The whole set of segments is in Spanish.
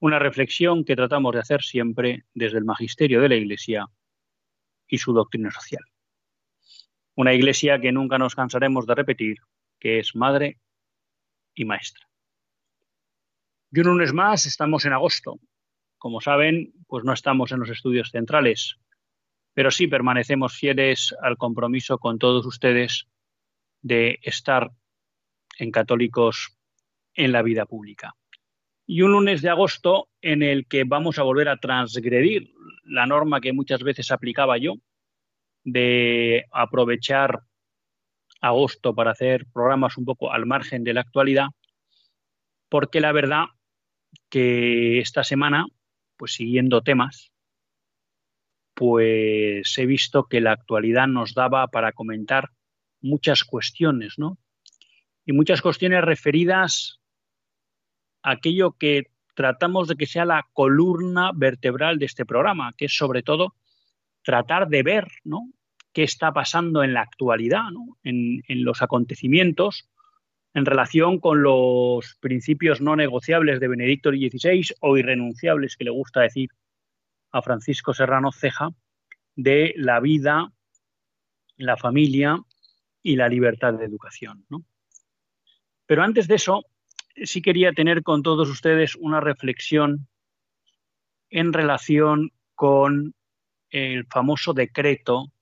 una reflexión que tratamos de hacer siempre desde el magisterio de la Iglesia y su doctrina social. Una Iglesia que nunca nos cansaremos de repetir, que es madre y maestra. Y un lunes más, estamos en agosto. Como saben, pues no estamos en los estudios centrales, pero sí permanecemos fieles al compromiso con todos ustedes de estar en católicos en la vida pública y un lunes de agosto en el que vamos a volver a transgredir la norma que muchas veces aplicaba yo de aprovechar agosto para hacer programas un poco al margen de la actualidad, porque la verdad que esta semana, pues siguiendo temas, pues he visto que la actualidad nos daba para comentar muchas cuestiones, ¿no? Y muchas cuestiones referidas aquello que tratamos de que sea la columna vertebral de este programa, que es sobre todo tratar de ver ¿no? qué está pasando en la actualidad, en, en los acontecimientos en relación con los principios no negociables de Benedicto XVI o irrenunciables, que le gusta decir a Francisco Serrano Ceja, de la vida, la familia y la libertad de educación. ¿no? Pero antes de eso, sí quería tener con todos ustedes una reflexión en relación con el famoso decreto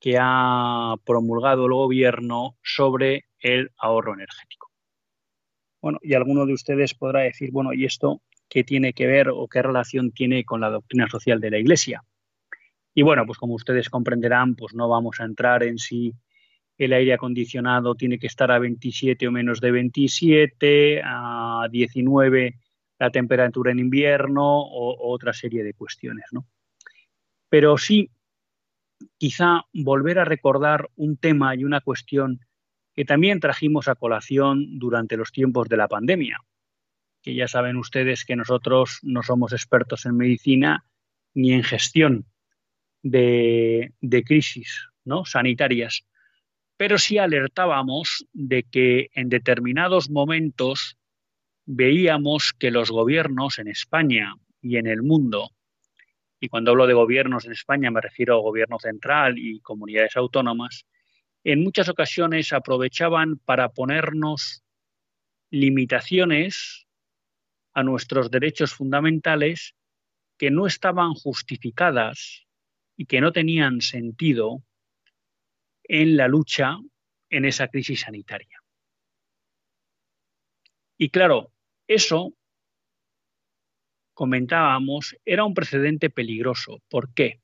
que ha promulgado el gobierno sobre el ahorro energético. Bueno, y alguno de ustedes podrá decir, bueno, ¿y esto qué tiene que ver o qué relación tiene con la doctrina social de la Iglesia? Y bueno, pues como ustedes comprenderán, pues no vamos a entrar en si el aire acondicionado tiene que estar a 27 o menos de 27, a 19 la temperatura en invierno o, otra serie de cuestiones. ¿no? Pero sí, quizá volver a recordar un tema y una cuestión que también trajimos a colación durante los tiempos de la pandemia, que ya saben ustedes que nosotros no somos expertos en medicina ni en gestión de, de crisis ¿no? sanitarias, pero sí alertábamos de que en determinados momentos veíamos que los gobiernos en España y en el mundo, y cuando hablo de gobiernos en España me refiero al gobierno central y comunidades autónomas, en muchas ocasiones aprovechaban para ponernos limitaciones a nuestros derechos fundamentales que no estaban justificadas y que no tenían sentido en la lucha en esa crisis sanitaria. Y claro, eso, comentábamos, era un precedente peligroso. ¿Por qué?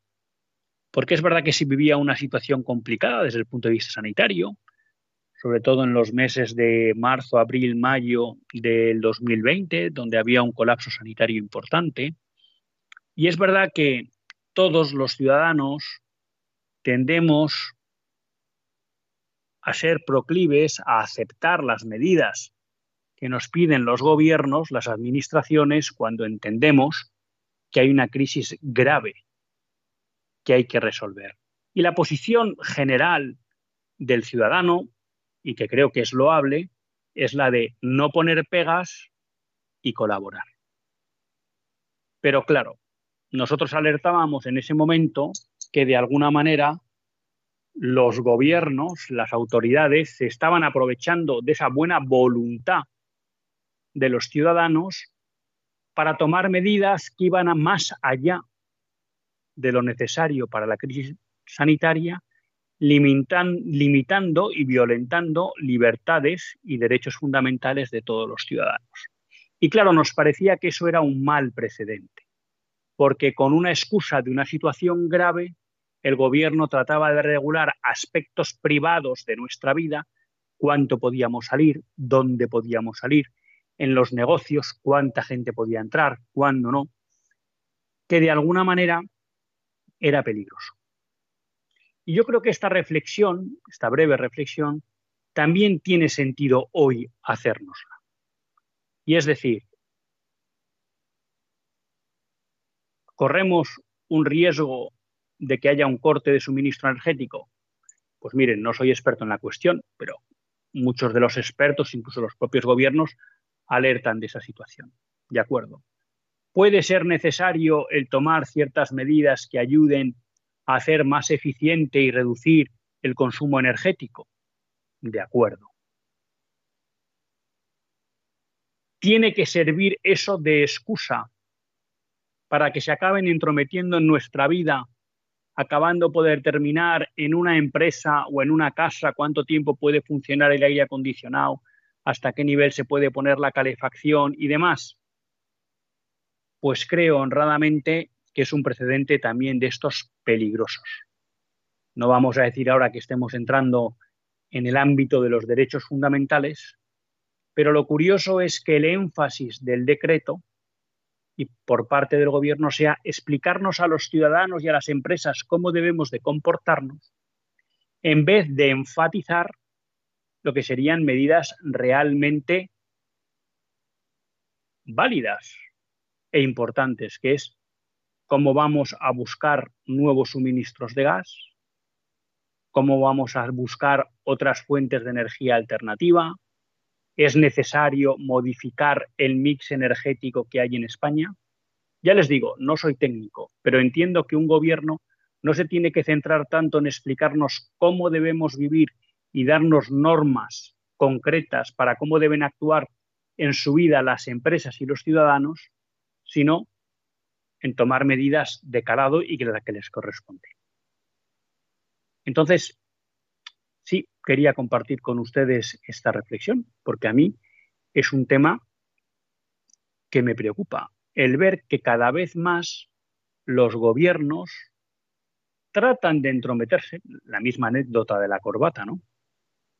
Porque es verdad que si vivía una situación complicada desde el punto de vista sanitario, sobre todo en los meses de marzo, abril, mayo del 2020, donde había un colapso sanitario importante. Y es verdad que todos los ciudadanos tendemos a ser proclives a aceptar las medidas que nos piden los gobiernos, las administraciones, cuando entendemos que hay una crisis grave que hay que resolver. Y la posición general del ciudadano, y que creo que es loable, es la de no poner pegas y colaborar. Pero claro, nosotros alertábamos en ese momento que de alguna manera los gobiernos, las autoridades, se estaban aprovechando de esa buena voluntad de los ciudadanos para tomar medidas que iban a más allá de lo necesario para la crisis sanitaria, limitando y violentando libertades y derechos fundamentales de todos los ciudadanos. Y claro, nos parecía que eso era un mal precedente, porque con una excusa de una situación grave, el gobierno trataba de regular aspectos privados de nuestra vida, cuánto podíamos salir, dónde podíamos salir, en los negocios, cuánta gente podía entrar, cuándo no, que de alguna manera era peligroso. Y yo creo que esta reflexión, esta breve reflexión, también tiene sentido hoy hacérnosla. Y es decir, corremos un riesgo de que haya un corte de suministro energético. Pues miren, no soy experto en la cuestión, pero muchos de los expertos, incluso los propios gobiernos, alertan de esa situación. De acuerdo. Puede ser necesario el tomar ciertas medidas que ayuden a hacer más eficiente y reducir el consumo energético. De acuerdo. Tiene que servir eso de excusa para que se acaben entrometiendo en nuestra vida, acabando por determinar en una empresa o en una casa cuánto tiempo puede funcionar el aire acondicionado, hasta qué nivel se puede poner la calefacción y demás. Pues creo honradamente que es un precedente también de estos peligrosos. No vamos a decir ahora que estemos entrando en el ámbito de los derechos fundamentales, pero lo curioso es que el énfasis del decreto y por parte del gobierno sea explicarnos a los ciudadanos y a las empresas cómo debemos de comportarnos, en vez de enfatizar lo que serían medidas realmente válidas e importantes, que es cómo vamos a buscar nuevos suministros de gas, cómo vamos a buscar otras fuentes de energía alternativa, es necesario modificar el mix energético que hay en España. Ya les digo, no soy técnico, pero entiendo que un gobierno no se tiene que centrar tanto en explicarnos cómo debemos vivir y darnos normas concretas para cómo deben actuar en su vida las empresas y los ciudadanos, sino en tomar medidas de calado y que la que les corresponde. Entonces, quería compartir con ustedes esta reflexión, porque a mí es un tema que me preocupa, el ver que cada vez más los gobiernos tratan de entrometerse, la misma anécdota de la corbata, ¿no?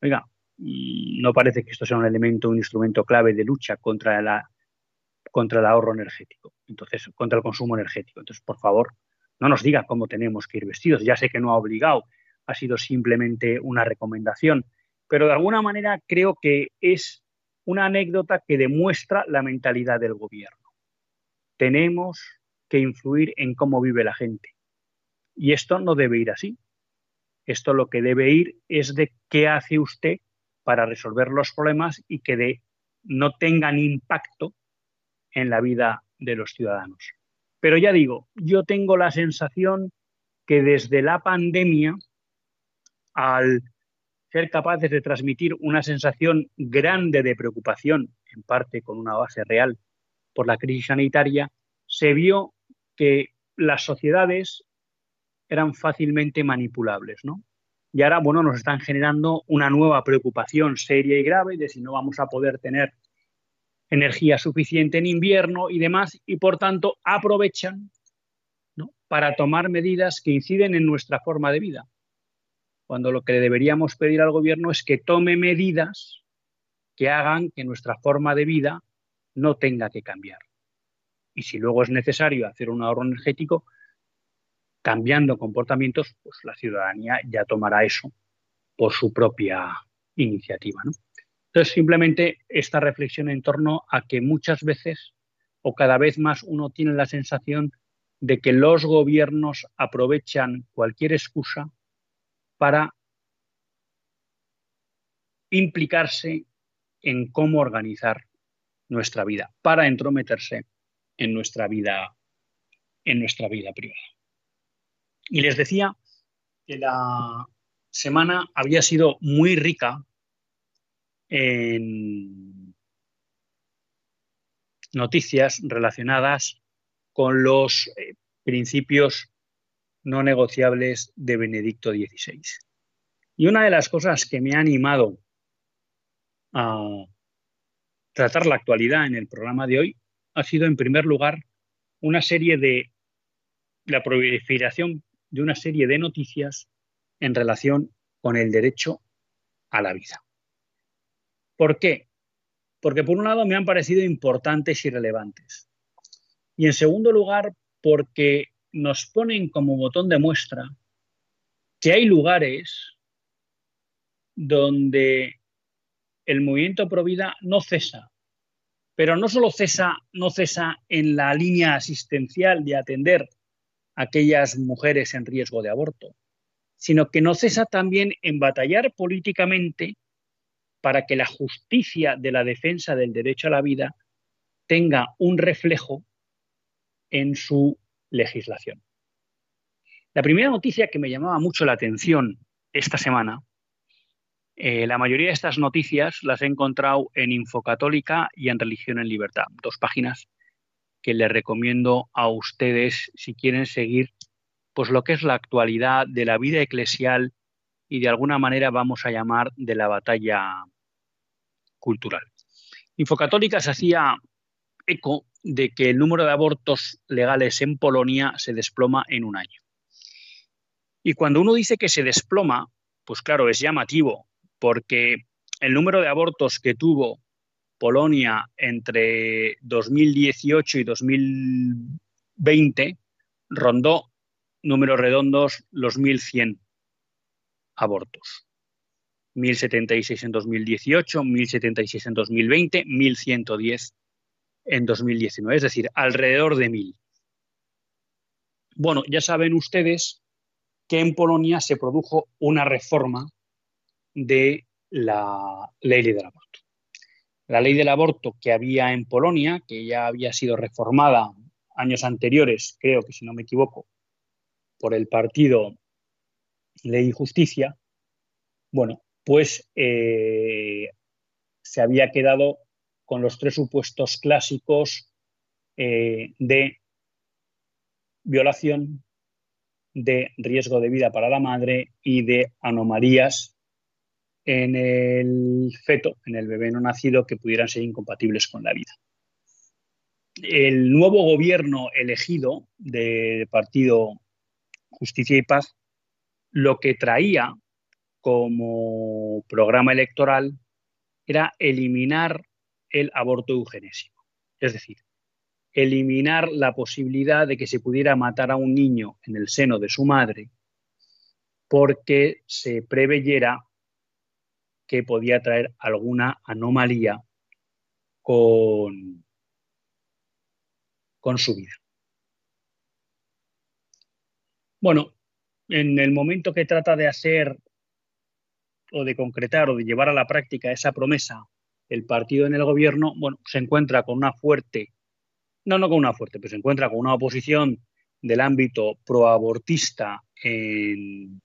Oiga, mm, no parece que esto sea un elemento, un instrumento clave de lucha contra, la, contra el ahorro energético, entonces, contra el consumo energético. Entonces, por favor, no nos diga cómo tenemos que ir vestidos. Ya sé que no ha obligado, ha sido simplemente una recomendación, pero de alguna manera creo que es una anécdota que demuestra la mentalidad del gobierno. Tenemos que influir en cómo vive la gente. Y esto no debe ir así. Esto lo que debe ir es de qué hace usted para resolver los problemas y que no tengan impacto en la vida de los ciudadanos. Pero ya digo, yo tengo la sensación que desde la pandemia, al ser capaces de transmitir una sensación grande de preocupación, en parte con una base real por la crisis sanitaria, se vio que las sociedades eran fácilmente manipulables, ¿no? Y ahora, bueno, nos están generando una nueva preocupación seria y grave de si no vamos a poder tener energía suficiente en invierno y demás, y por tanto aprovechan para tomar medidas que inciden en nuestra forma de vida. Cuando lo que deberíamos pedir al gobierno es que tome medidas que hagan que nuestra forma de vida no tenga que cambiar. Y si luego es necesario hacer un ahorro energético, cambiando comportamientos, pues la ciudadanía ya tomará eso por su propia iniciativa. Entonces, simplemente esta reflexión en torno a que muchas veces o cada vez más uno tiene la sensación de que los gobiernos aprovechan cualquier excusa para implicarse en cómo organizar nuestra vida, para entrometerse en nuestra vida, en nuestra vida privada. Y les decía que la semana había sido muy rica en noticias relacionadas con los eh, principios no negociables de Benedicto XVI. Y una de las cosas que me ha animado a tratar la actualidad en el programa de hoy ha sido, en primer lugar, una serie de la proliferación de una serie de noticias en relación con el derecho a la vida. ¿Por qué? Porque por un lado me han parecido importantes y relevantes. Y en segundo lugar, porque nos ponen como botón de muestra que hay lugares donde el movimiento pro vida no cesa, pero no solo cesa, no cesa en la línea asistencial de atender a aquellas mujeres en riesgo de aborto, sino que no cesa también en batallar políticamente para que la justicia de la defensa del derecho a la vida tenga un reflejo en su legislación. La primera noticia que me llamaba mucho la atención esta semana eh, la mayoría de estas noticias las he encontrado en Infocatólica y en Religión en Libertad, dos páginas que les recomiendo a ustedes si quieren seguir pues lo que es la actualidad de la vida eclesial y de alguna manera vamos a llamar de la batalla cultural. Infocatólica se hacía eco de que el número de abortos legales en Polonia se desploma en un año. Y cuando uno dice que se desploma, pues claro, es llamativo, porque el número de abortos que tuvo Polonia entre 2018 y 2020 rondó números redondos los 1.100 abortos. 1.076 en 2018, 1.076 en 2020, 1.110 en 2019, es decir, alrededor de 1.000. Bueno, ya saben ustedes que en Polonia se produjo una reforma de la ley del aborto. La ley del aborto que había en Polonia, que ya había sido reformada años anteriores, creo que si no me equivoco, por el partido Ley y Justicia, bueno, pues eh, se había quedado con los tres supuestos clásicos eh, de violación, de riesgo de vida para la madre y de anomalías en el feto, en el bebé no nacido, que pudieran ser incompatibles con la vida. El nuevo gobierno elegido del partido Justicia y Paz lo que traía como programa electoral era eliminar el aborto eugenésico. Es decir, eliminar la posibilidad de que se pudiera matar a un niño en el seno de su madre porque se preveyera que podía traer alguna anomalía con, con su vida. Bueno, en el momento que trata de hacer o de concretar o de llevar a la práctica esa promesa el partido en el gobierno, bueno, se encuentra con una fuerte, no, no con una fuerte, pero se encuentra con una oposición del ámbito proabortista en,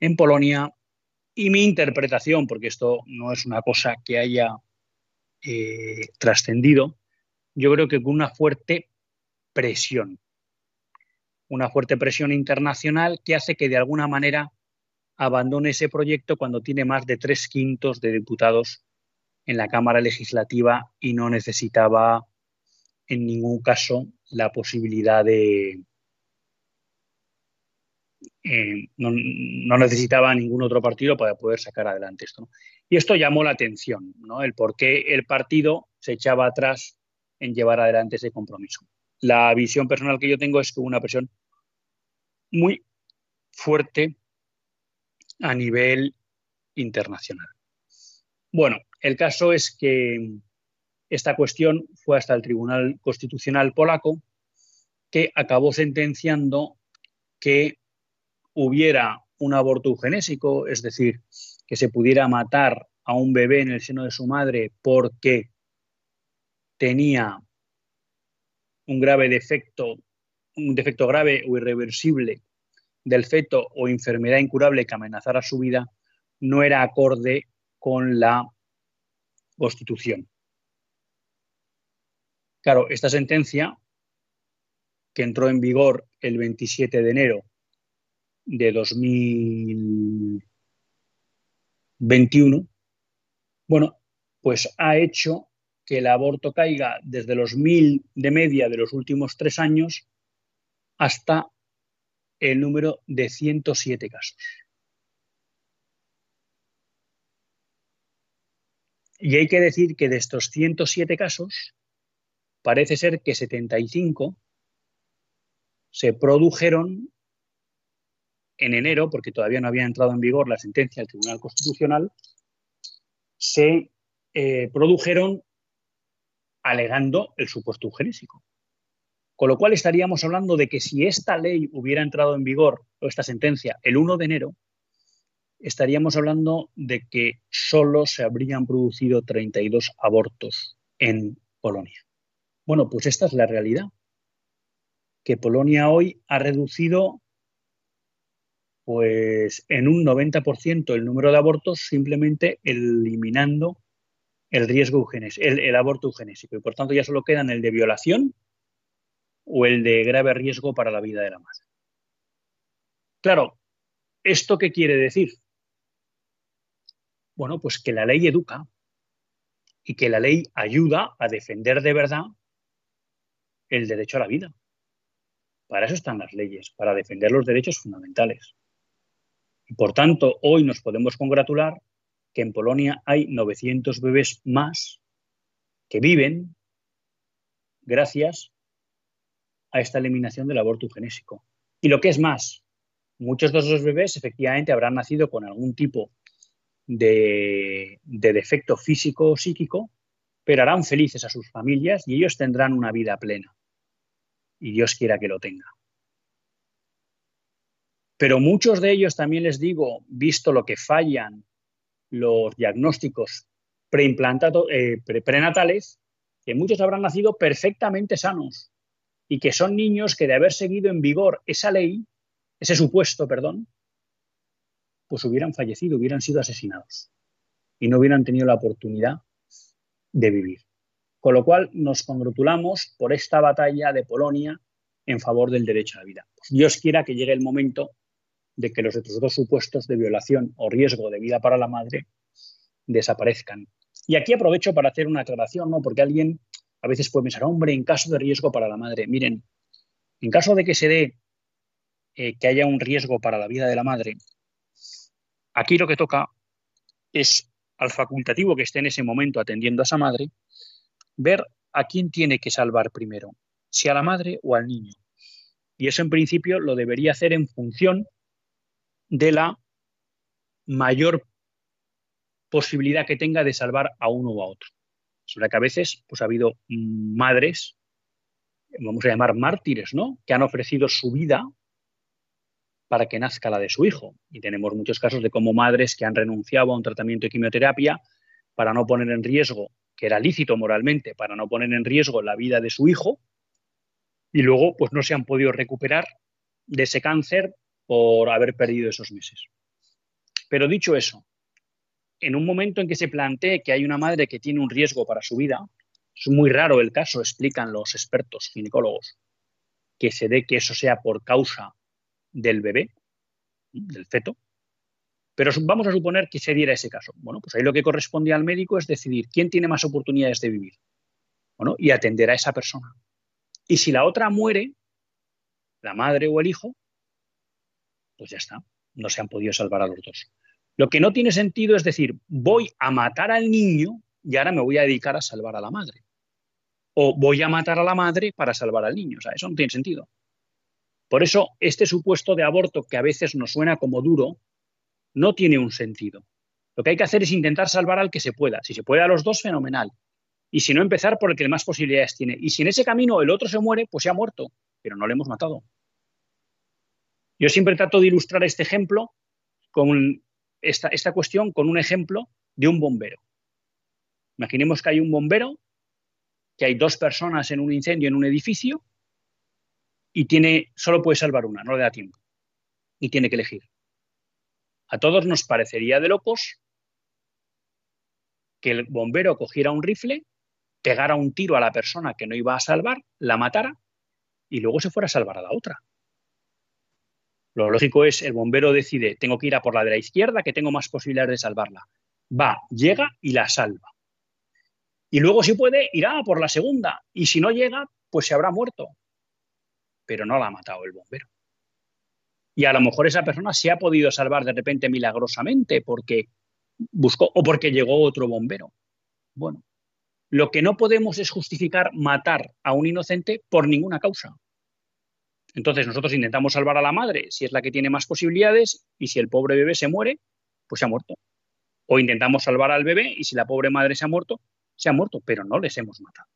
en Polonia. Y mi interpretación, porque esto no es una cosa que haya eh, trascendido, yo creo que con una fuerte presión, una fuerte presión internacional que hace que de alguna manera abandone ese proyecto cuando tiene más de tres quintos de diputados en la Cámara Legislativa y no necesitaba en ningún caso la posibilidad de, eh, no, necesitaba ningún otro partido para poder sacar adelante esto. Y esto llamó la atención, ¿no? el por qué el partido se echaba atrás en llevar adelante ese compromiso. La visión personal que yo tengo es que hubo una presión muy fuerte a nivel internacional. Bueno, el caso es que esta cuestión fue hasta el Tribunal Constitucional polaco, que acabó sentenciando que hubiera un aborto eugenésico, es decir, que se pudiera matar a un bebé en el seno de su madre porque tenía un grave defecto, un defecto grave o irreversible del feto o enfermedad incurable que amenazara su vida, no era acorde con la Constitución. Claro, esta sentencia que entró en vigor el 27 de enero de 2021, bueno, pues ha hecho que el aborto caiga desde los mil de media de los últimos tres años hasta el número de 107 casos. Y hay que decir que de estos 107 casos, parece ser que 75 se produjeron en enero, porque todavía no había entrado en vigor la sentencia del Tribunal Constitucional, se eh, produjeron alegando el supuesto eugenésico. Con lo cual estaríamos hablando de que si esta ley hubiera entrado en vigor, o esta sentencia, el 1 de enero, estaríamos hablando de que solo se habrían producido 32 abortos en Polonia. Bueno, pues esta es la realidad, que Polonia hoy ha reducido pues en un 90% el número de abortos simplemente eliminando el riesgo eugenésico, el, aborto eugenésico y por tanto ya solo quedan el de violación o el de grave riesgo para la vida de la madre. Claro, ¿esto qué quiere decir? Bueno, pues que la ley educa y que la ley ayuda a defender de verdad el derecho a la vida. Para eso están las leyes, para defender los derechos fundamentales. Y por tanto, hoy nos podemos congratular que en Polonia hay 900 bebés más que viven gracias a esta eliminación del aborto eugenésico. Y lo que es más, muchos de esos bebés efectivamente habrán nacido con algún tipo de, defecto físico o psíquico, pero harán felices a sus familias y ellos tendrán una vida plena. Y Dios quiera que lo tenga. Pero muchos de ellos, también les digo, visto lo que fallan los diagnósticos eh, prenatales, que muchos habrán nacido perfectamente sanos y que son niños que de haber seguido en vigor esa ley, ese supuesto, perdón, pues hubieran fallecido, hubieran sido asesinados y no hubieran tenido la oportunidad de vivir. Con lo cual nos congratulamos por esta batalla de Polonia en favor del derecho a la vida. Pues Dios quiera que llegue el momento de que los otros dos supuestos de violación o riesgo de vida para la madre desaparezcan. Y aquí aprovecho para hacer una aclaración, ¿no? Porque alguien a veces puede pensar, hombre, en caso de riesgo para la madre, miren, en caso de que se dé eh, que haya un riesgo para la vida de la madre, aquí lo que toca es al facultativo que esté en ese momento atendiendo a esa madre, ver a quién tiene que salvar primero, si a la madre o al niño. Y eso en principio lo debería hacer en función de la mayor posibilidad que tenga de salvar a uno o a otro. Sobre que a veces pues, ha habido madres, vamos a llamar mártires, ¿no? que han ofrecido su vida para que nazca la de su hijo. Y tenemos muchos casos de como madres que han renunciado a un tratamiento de quimioterapia para no poner en riesgo, que era lícito moralmente, para no poner en riesgo la vida de su hijo, y luego pues no se han podido recuperar de ese cáncer por haber perdido esos meses. Pero dicho eso, en un momento en que se plantee que hay una madre que tiene un riesgo para su vida, es muy raro el caso, explican los expertos ginecólogos, que se dé que eso sea por causa del bebé, del feto, pero vamos a suponer que se diera ese caso. Bueno, pues ahí lo que corresponde al médico es decidir quién tiene más oportunidades de vivir bueno, y atender a esa persona. Y si la otra muere, la madre o el hijo, pues ya está, no se han podido salvar a los dos. Lo que no tiene sentido es decir, voy a matar al niño y ahora me voy a dedicar a salvar a la madre. O voy a matar a la madre para salvar al niño. O sea, eso no tiene sentido. Por eso, este supuesto de aborto que a veces nos suena como duro, no tiene un sentido. Lo que hay que hacer es intentar salvar al que se pueda. Si se puede a los dos, fenomenal. Y si no, empezar por el que más posibilidades tiene. Y si en ese camino el otro se muere, pues se ha muerto, pero no le hemos matado. Yo siempre trato de ilustrar este ejemplo con esta, esta cuestión con un ejemplo de un bombero. Imaginemos que hay un bombero, que hay dos personas en un incendio en un edificio y tiene, solo puede salvar una, no le da tiempo. Y tiene que elegir. A todos nos parecería de locos que el bombero cogiera un rifle, pegara un tiro a la persona que no iba a salvar, la matara y luego se fuera a salvar a la otra. Lo lógico es, el bombero decide, tengo que ir a por la de la izquierda, que tengo más posibilidades de salvarla. Va, llega y la salva. Y luego, si puede, irá por la segunda. Y si no llega, pues se habrá muerto. Pero no la ha matado el bombero. Y a lo mejor esa persona se ha podido salvar de repente milagrosamente porque buscó o porque llegó otro bombero. Bueno, lo que no podemos es justificar matar a un inocente por ninguna causa. Entonces nosotros intentamos salvar a la madre si es la que tiene más posibilidades y si el pobre bebé se muere, pues se ha muerto. O intentamos salvar al bebé y si la pobre madre se ha muerto, se ha muerto, pero no les hemos matado.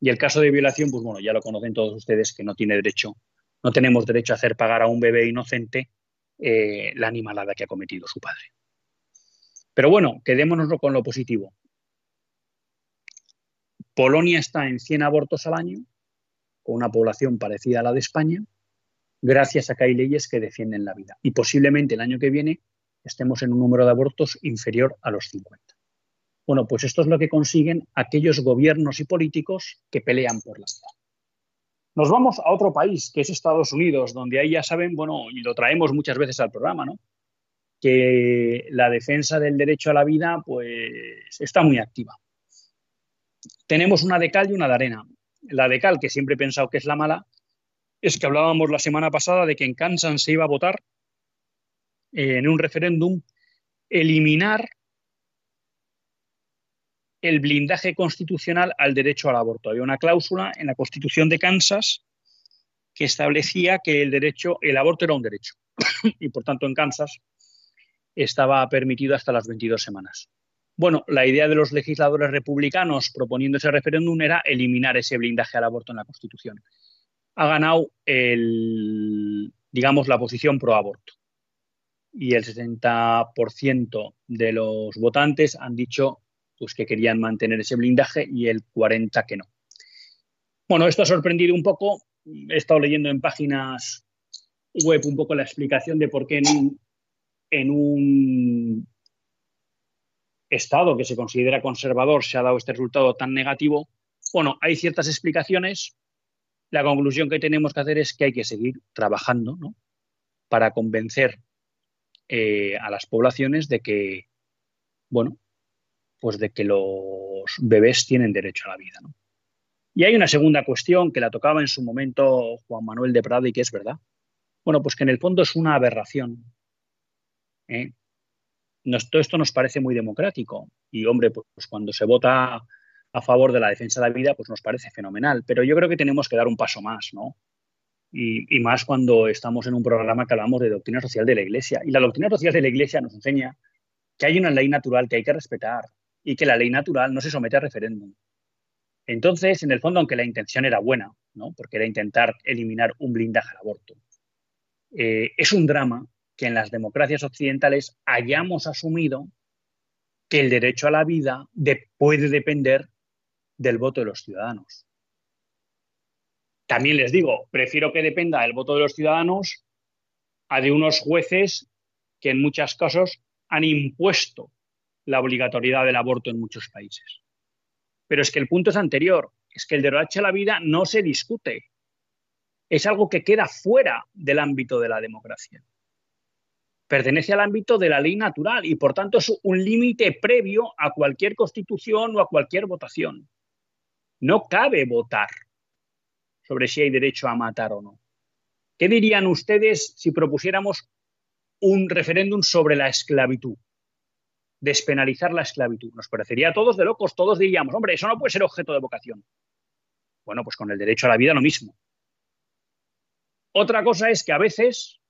Y el caso de violación, pues bueno, ya lo conocen todos ustedes que no tiene derecho, no tenemos derecho a hacer pagar a un bebé inocente eh, la animalada que ha cometido su padre. Pero bueno, quedémonos con lo positivo. Polonia está en 100 abortos al año, con una población parecida a la de España, gracias a que hay leyes que defienden la vida. Y posiblemente el año que viene estemos en un número de abortos inferior a los 50. Bueno, pues esto es lo que consiguen aquellos gobiernos y políticos que pelean por la vida. Nos vamos a otro país, que es Estados Unidos, donde ahí ya saben, bueno, y lo traemos muchas veces al programa, ¿no? Que la defensa del derecho a la vida, pues, está muy activa. Tenemos una de cal y una de arena. La de cal, que siempre he pensado que es la mala, es que hablábamos la semana pasada de que en Kansas se iba a votar eh, en un referéndum eliminar el blindaje constitucional al derecho al aborto. Había una cláusula en la Constitución de Kansas que establecía que el derecho, el aborto era un derecho y por tanto en Kansas estaba permitido hasta las 22 semanas. Bueno, la idea de los legisladores republicanos proponiendo ese referéndum era eliminar ese blindaje al aborto en la Constitución. Ha ganado el, digamos, la posición pro aborto. Y el 60% de los votantes han dicho pues que querían mantener ese blindaje y el 40 que no. Bueno, esto ha sorprendido un poco. He estado leyendo en páginas web un poco la explicación de por qué en un, estado que se considera conservador se ha dado este resultado tan negativo. Bueno, hay ciertas explicaciones. La conclusión que tenemos que hacer es que hay que seguir trabajando ¿no? para convencer eh, a las poblaciones de que, bueno, pues de que los bebés tienen derecho a la vida. Y hay una segunda cuestión que la tocaba en su momento Juan Manuel de Prado y que es verdad. Bueno, pues que en el fondo es una aberración. ¿eh? Todo esto nos parece muy democrático y, hombre, pues, pues cuando se vota a favor de la defensa de la vida, pues nos parece fenomenal. Pero yo creo que tenemos que dar un paso más, ¿no? Y, más cuando estamos en un programa que hablamos de doctrina social de la Iglesia. Y la doctrina social de la Iglesia nos enseña que hay una ley natural que hay que respetar, y que la ley natural no se somete a referéndum. Entonces, en el fondo, aunque la intención era buena, ¿no? porque era intentar eliminar un blindaje al aborto, eh, es un drama que en las democracias occidentales hayamos asumido que el derecho a la vida puede depender del voto de los ciudadanos. También les digo, prefiero que dependa del voto de los ciudadanos a de unos jueces que en muchos casos han impuesto la obligatoriedad del aborto en muchos países. Pero es que el punto es anterior, es que el derecho a la vida no se discute. Es algo que queda fuera del ámbito de la democracia. Pertenece al ámbito de la ley natural y por tanto es un límite previo a cualquier constitución o a cualquier votación. No cabe votar sobre si hay derecho a matar o no. ¿Qué dirían ustedes si propusiéramos un referéndum sobre la esclavitud? despenalizar la esclavitud. Nos parecería a todos de locos, todos diríamos, hombre, eso no puede ser objeto de vocación. Bueno, pues con el derecho a la vida lo mismo. Otra cosa es que a veces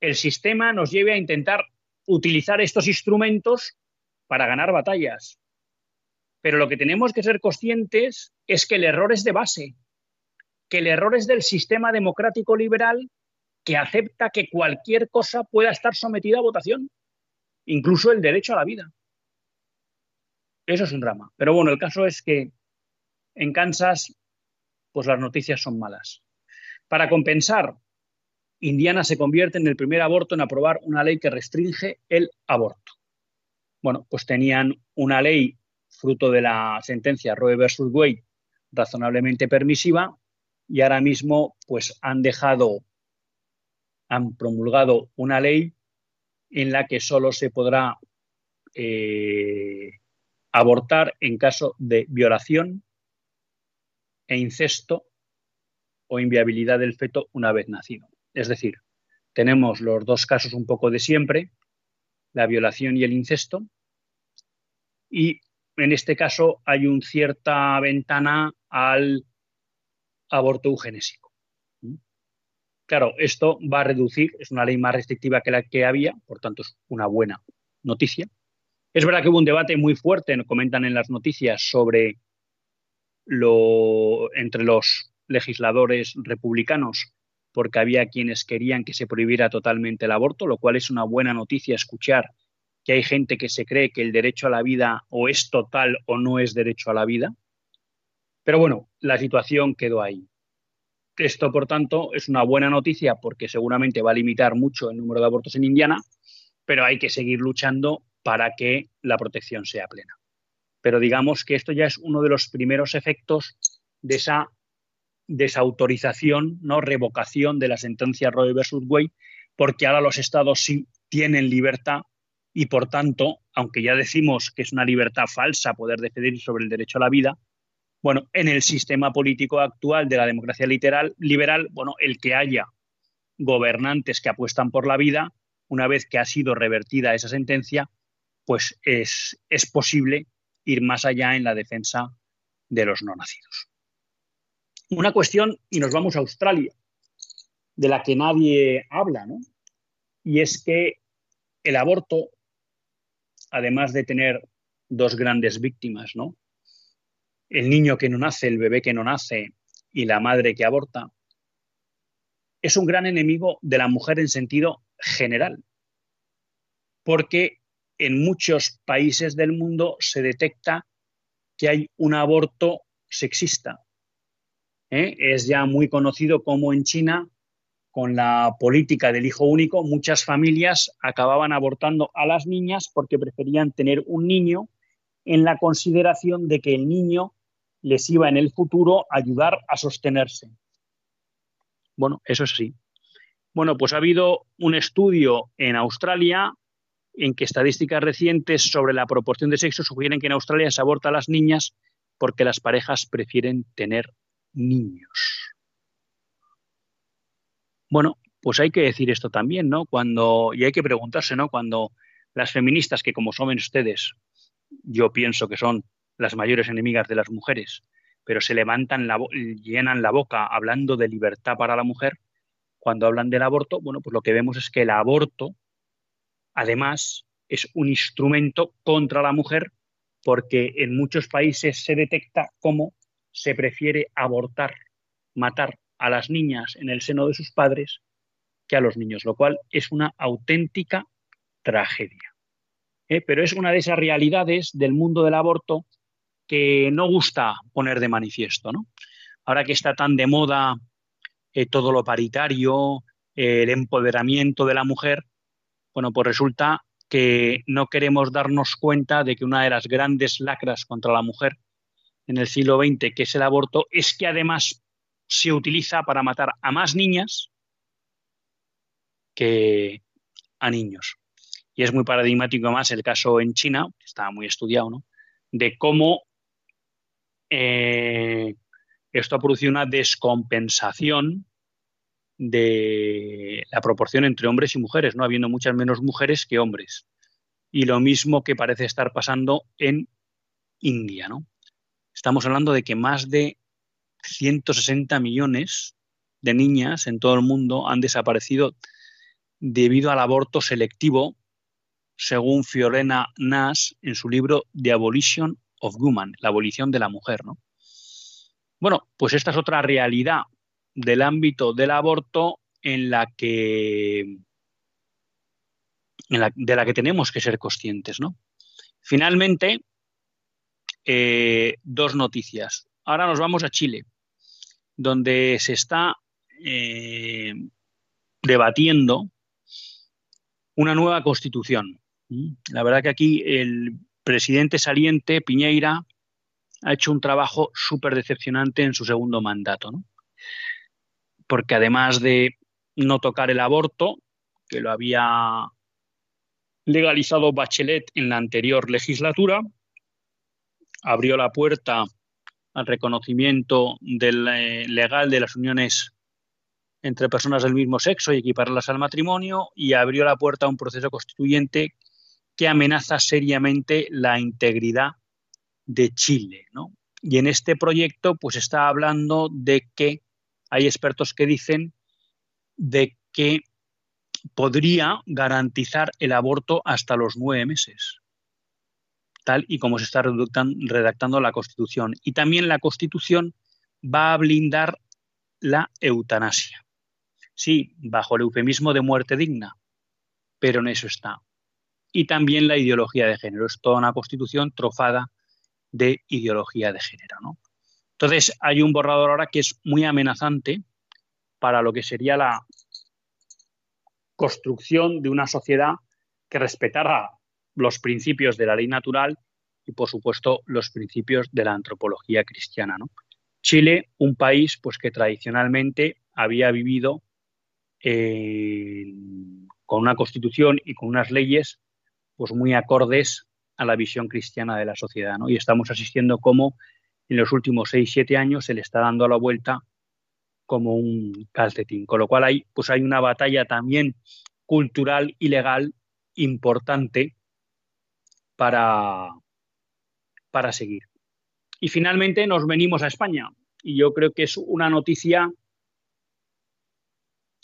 el sistema nos lleve a intentar utilizar estos instrumentos para ganar batallas. Pero lo que tenemos que ser conscientes es que el error es de base, que el error es del sistema democrático liberal que acepta que cualquier cosa pueda estar sometida a votación incluso el derecho a la vida. Eso es un drama. Pero bueno, el caso es que en Kansas, pues las noticias son malas. Para compensar, Indiana se convierte en el primer aborto en aprobar una ley que restringe el aborto. Bueno, pues tenían una ley fruto de la sentencia Roe versus Wade razonablemente permisiva y ahora mismo pues han dejado, han promulgado una ley en la que solo se podrá eh, abortar en caso de violación e incesto o inviabilidad del feto una vez nacido. Es decir, tenemos los dos casos un poco de siempre, la violación y el incesto, y en este caso hay una cierta ventana al aborto eugenésico. Claro, esto va a reducir, es una ley más restrictiva que la que había, por tanto es una buena noticia. Es verdad que hubo un debate muy fuerte, comentan en las noticias, sobre lo entre los legisladores republicanos, porque había quienes querían que se prohibiera totalmente el aborto, lo cual es una buena noticia escuchar que hay gente que se cree que el derecho a la vida o es total o no es derecho a la vida. Pero bueno, la situación quedó ahí. Esto, por tanto, es una buena noticia porque seguramente va a limitar mucho el número de abortos en Indiana, pero hay que seguir luchando para que la protección sea plena. Pero digamos que esto ya es uno de los primeros efectos de esa desautorización, no revocación de la sentencia Roe versus Wade, porque ahora los estados sí tienen libertad y por tanto, aunque ya decimos que es una libertad falsa poder decidir sobre el derecho a la vida, bueno, en el sistema político actual de la democracia literal, liberal, bueno, el que haya gobernantes que apuestan por la vida, una vez que ha sido revertida esa sentencia, pues es, es posible ir más allá en la defensa de los no nacidos. Una cuestión, y nos vamos a Australia, de la que nadie habla, ¿no? Y es que el aborto, además de tener dos grandes víctimas, ¿no? El niño que no nace, el bebé que no nace y la madre que aborta, es un gran enemigo de la mujer en sentido general, porque en muchos países del mundo se detecta que hay un aborto sexista. ¿Eh? Es ya muy conocido como en China, con la política del hijo único, muchas familias acababan abortando a las niñas porque preferían tener un niño en la consideración de que el niño les iba en el futuro a ayudar a sostenerse. Bueno, eso es así. Bueno, pues ha habido un estudio en Australia en que estadísticas recientes sobre la proporción de sexo sugieren que en Australia se aborta a las niñas porque las parejas prefieren tener niños. Bueno, pues hay que decir esto también, ¿no? Cuando, y hay que preguntarse, ¿no? Cuando las feministas, que como son ustedes, yo pienso que son las mayores enemigas de las mujeres, pero se levantan, la, llenan la boca hablando de libertad para la mujer, cuando hablan del aborto, bueno, pues lo que vemos es que el aborto Además, es un instrumento contra la mujer porque en muchos países se detecta cómo se prefiere abortar, matar a las niñas en el seno de sus padres que a los niños, lo cual es una auténtica tragedia. ¿eh? Pero es una de esas realidades del mundo del aborto que no gusta poner de manifiesto. Ahora que está tan de moda eh, todo lo paritario, el empoderamiento de la mujer, bueno, pues resulta que no queremos darnos cuenta de que una de las grandes lacras contra la mujer en el siglo XX, que es el aborto, es que además se utiliza para matar a más niñas que a niños. Y es muy paradigmático más el caso en China, que está muy estudiado, ¿no? de cómo eh, esto ha producido una descompensación de la proporción entre hombres y mujeres, no habiendo muchas menos mujeres que hombres. Y lo mismo que parece estar pasando en India, ¿no? Estamos hablando de que más de 160 millones de niñas en todo el mundo han desaparecido debido al aborto selectivo, según Fiorena Nash en su libro The Abolition of Woman, la abolición de la mujer, ¿no? Bueno, pues esta es otra realidad del ámbito del aborto en la que de la que tenemos que ser conscientes, ¿no? Finalmente, eh, dos noticias. Ahora nos vamos a Chile, donde se está eh, debatiendo una nueva constitución. La verdad que aquí el presidente saliente, Piñeira, ha hecho un trabajo súper decepcionante en su segundo mandato. ¿no? porque además de no tocar el aborto, que lo había legalizado Bachelet en la anterior legislatura, abrió la puerta al reconocimiento eh, legal de las uniones entre personas del mismo sexo y equiparlas al matrimonio y abrió la puerta a un proceso constituyente que amenaza seriamente la integridad de Chile. Y en este proyecto pues está hablando de que hay expertos que dicen de que podría garantizar el aborto hasta los nueve meses, y como se está redactando la Constitución. Y también la Constitución va a blindar la eutanasia. Sí, bajo el eufemismo de muerte digna, pero en eso está. Y también la ideología de género. Es toda una constitución trofada de ideología de género. ¿no? Entonces, hay un borrador ahora que es muy amenazante para lo que sería la construcción de una sociedad que respetara los principios de la ley natural y, por supuesto, los principios de la antropología cristiana. ¿no? Chile, un país pues, que tradicionalmente había vivido eh, con una constitución y con unas leyes pues, muy acordes a la visión cristiana de la sociedad. ¿no? Y estamos asistiendo como en los últimos seis, siete años se le está dando la vuelta como un calcetín. Con lo cual hay, pues hay una batalla también cultural y legal importante para, para seguir. Y finalmente nos venimos a España. Y yo creo que es una noticia,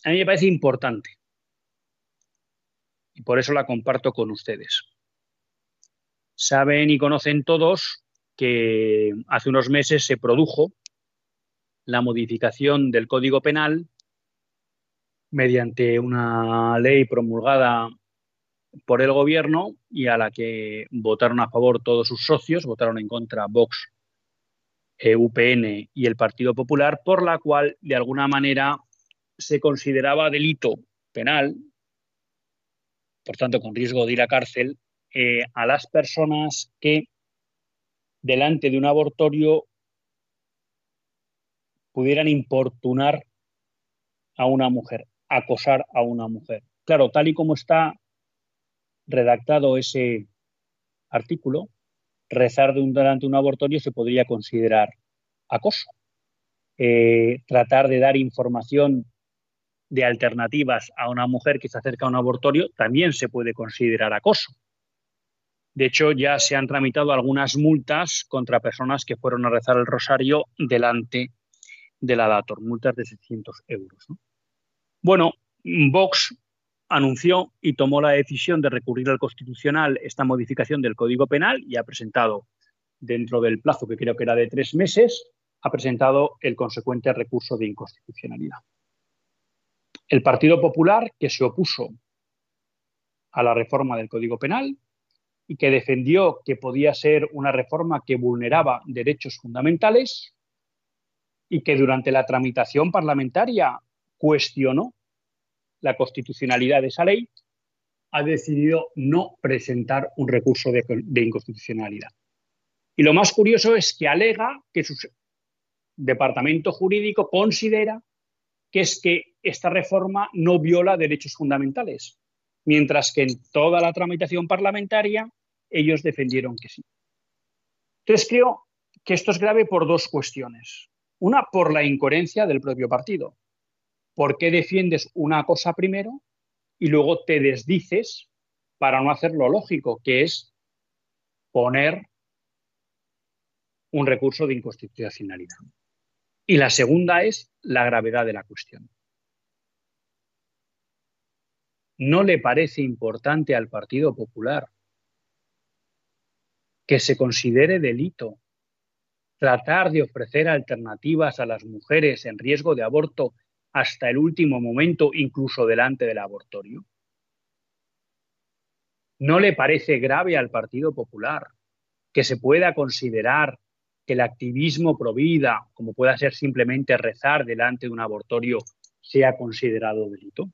a mí me parece importante. Y por eso la comparto con ustedes. Saben y conocen todos que hace unos meses se produjo la modificación del Código Penal mediante una ley promulgada por el gobierno y a la que votaron a favor todos sus socios, votaron en contra Vox, eh, UPN y el Partido Popular, por la cual de alguna manera se consideraba delito penal, por tanto con riesgo de ir a cárcel, eh, a las personas que delante de un abortorio pudieran importunar a una mujer, acosar a una mujer. Claro, tal y como está redactado ese artículo, rezar de un abortorio se podría considerar acoso. Eh, tratar de dar información de alternativas a una mujer que se acerca a un abortorio también se puede considerar acoso. De hecho, ya se han tramitado algunas multas contra personas que fueron a rezar el rosario delante de la Dator, multas de 600 euros. Bueno, Vox anunció y tomó la decisión de recurrir al Constitucional esta modificación del Código Penal y ha presentado, dentro del plazo que creo que era de tres meses, ha presentado el consecuente recurso de inconstitucionalidad. El Partido Popular, que se opuso a la reforma del Código Penal, y que defendió que podía ser una reforma que vulneraba derechos fundamentales y que durante la tramitación parlamentaria cuestionó la constitucionalidad de esa ley, ha decidido no presentar un recurso de, inconstitucionalidad. Y lo más curioso es que alega que su departamento jurídico considera que es que esta reforma no viola derechos fundamentales mientras que en toda la tramitación parlamentaria ellos defendieron que sí. Entonces creo que esto es grave por dos cuestiones. Una, por la incoherencia del propio partido. ¿Por qué defiendes una cosa primero y luego te desdices para no hacer lo lógico, que es poner un recurso de inconstitucionalidad? Y la segunda es la gravedad de la cuestión. ¿No le parece importante al Partido Popular que se considere delito tratar de ofrecer alternativas a las mujeres en riesgo de aborto hasta el último momento, incluso delante del abortorio? ¿No le parece grave al Partido Popular que se pueda considerar que el activismo pro vida, como pueda ser simplemente rezar delante de un abortorio, sea considerado delito?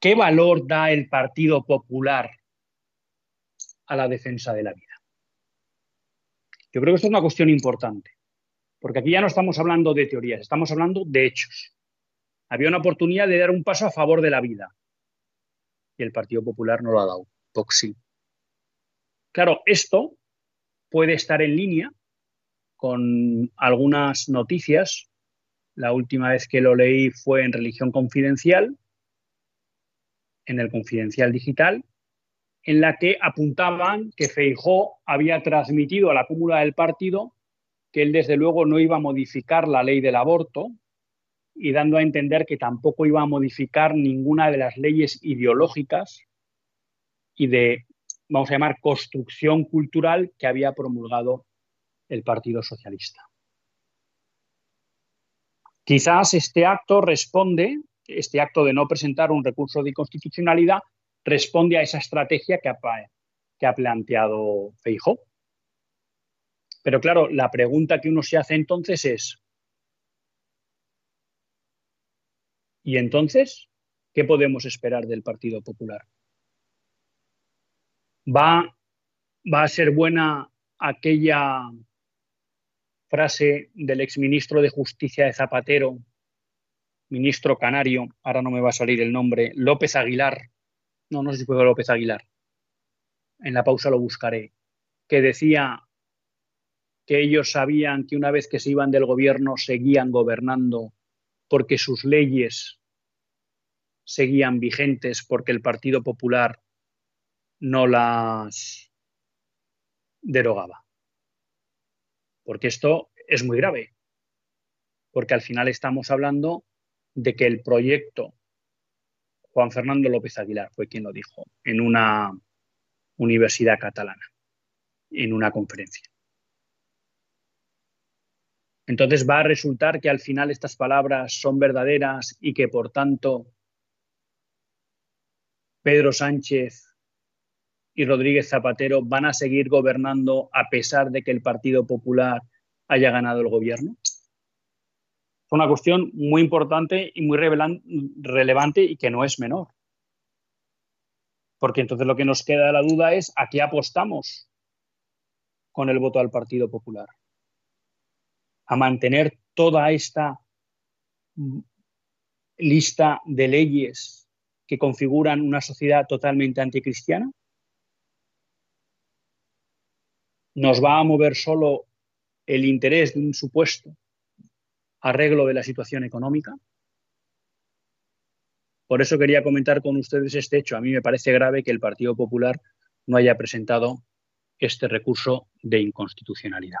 ¿Qué valor da el Partido Popular a la defensa de la vida? Yo creo que esto es una cuestión importante. Porque aquí ya no estamos hablando de teorías, estamos hablando de hechos. Había una oportunidad de dar un paso a favor de la vida. Y el Partido Popular no lo ha dado. Vox Claro, esto puede estar en línea con algunas noticias. La última vez que lo leí fue en Religión Confidencial, en el Confidencial Digital, en la que apuntaban que Feijó había transmitido a la cúmula del partido que él desde luego no iba a modificar la ley del aborto y dando a entender que tampoco iba a modificar ninguna de las leyes ideológicas y de, vamos a llamar, construcción cultural que había promulgado el Partido Socialista. Quizás este acto responde, este acto de no presentar un recurso de inconstitucionalidad, responde a esa estrategia que ha, que ha planteado Feijó. Pero claro, la pregunta que uno se hace entonces es, ¿y entonces qué podemos esperar del Partido Popular? ¿Va, va a ser buena aquella frase del exministro de Justicia de Zapatero, ministro canario, ahora no me va a salir el nombre, López Aguilar, no, no sé si fue López Aguilar, en la pausa lo buscaré, que decía que ellos sabían que una vez que se iban del gobierno seguían gobernando porque sus leyes seguían vigentes porque el Partido Popular no las derogaba. Porque esto es muy grave, porque al final estamos hablando de que el proyecto, Juan Fernando López Aguilar fue quien lo dijo, en una universidad catalana, en una conferencia. Entonces va a resultar que al final estas palabras son verdaderas y que por tanto Pedro Sánchez y Rodríguez Zapatero van a seguir gobernando a pesar de que el Partido Popular haya ganado el gobierno? Es una cuestión muy importante y muy relevante y que no es menor. Porque entonces lo que nos queda de la duda es a qué apostamos con el voto al Partido Popular. A mantener toda esta lista de leyes que configuran una sociedad totalmente anticristiana? ¿Nos va a mover solo el interés de un supuesto arreglo de la situación económica? Por eso quería comentar con ustedes este hecho. A mí me parece grave que el Partido Popular no haya presentado este recurso de inconstitucionalidad.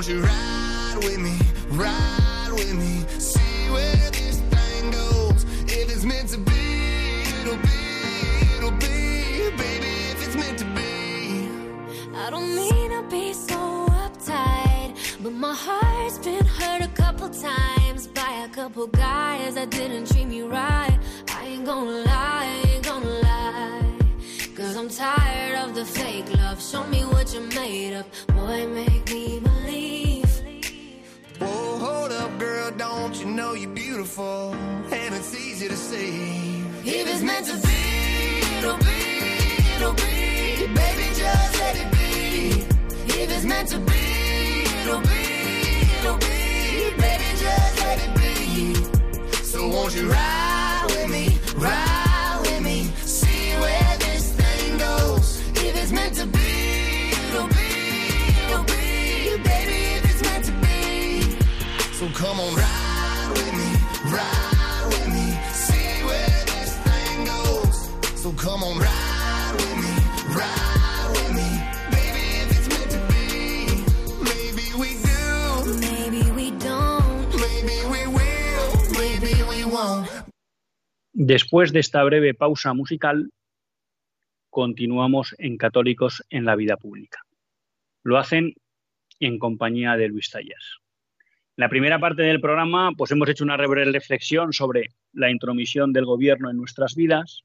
Won't you ride with me, ride with me, see where this thing goes. If it's meant to be, it'll be, it'll be. Baby, if it's meant to be. I don't mean to be so uptight, but my heart's been hurt a couple times by a couple guys that didn't treat me right. I ain't gonna lie, I ain't gonna lie. Cause I'm tired of the fake love. Show me what you're made of. Boy, make me girl, don't you know you're beautiful? And it's easy to see. If it's meant to be, it'll be, it'll be. Baby, just let it be. If it's meant to be, Después de esta breve pausa musical, continuamos en Católicos en la Vida Pública. Lo hacen en compañía de Luis Tallas. En la primera parte del programa, pues hemos hecho una breve reflexión sobre la intromisión del gobierno en nuestras vidas,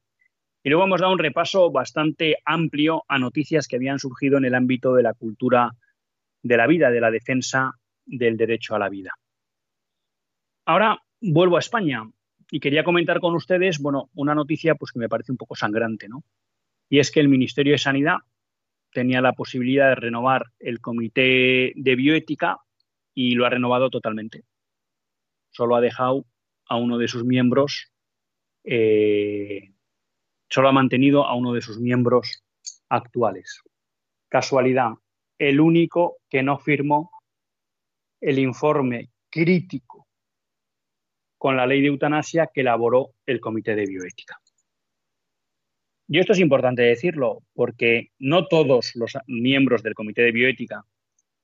y luego hemos dado un repaso bastante amplio a noticias que habían surgido en el ámbito de la cultura de la vida, de la defensa del derecho a la vida. Ahora vuelvo a España y quería comentar con ustedes, bueno, una noticia pues que me parece un poco sangrante, ¿no? Y es que el Ministerio de Sanidad tenía la posibilidad de renovar el Comité de Bioética y lo ha renovado totalmente. Solo ha dejado a uno de sus miembros, eh, solo ha mantenido a uno de sus miembros actuales. Casualidad, el único que no firmó el informe crítico con la ley de eutanasia que elaboró el Comité de Bioética. Y esto es importante decirlo, porque no todos los miembros del Comité de Bioética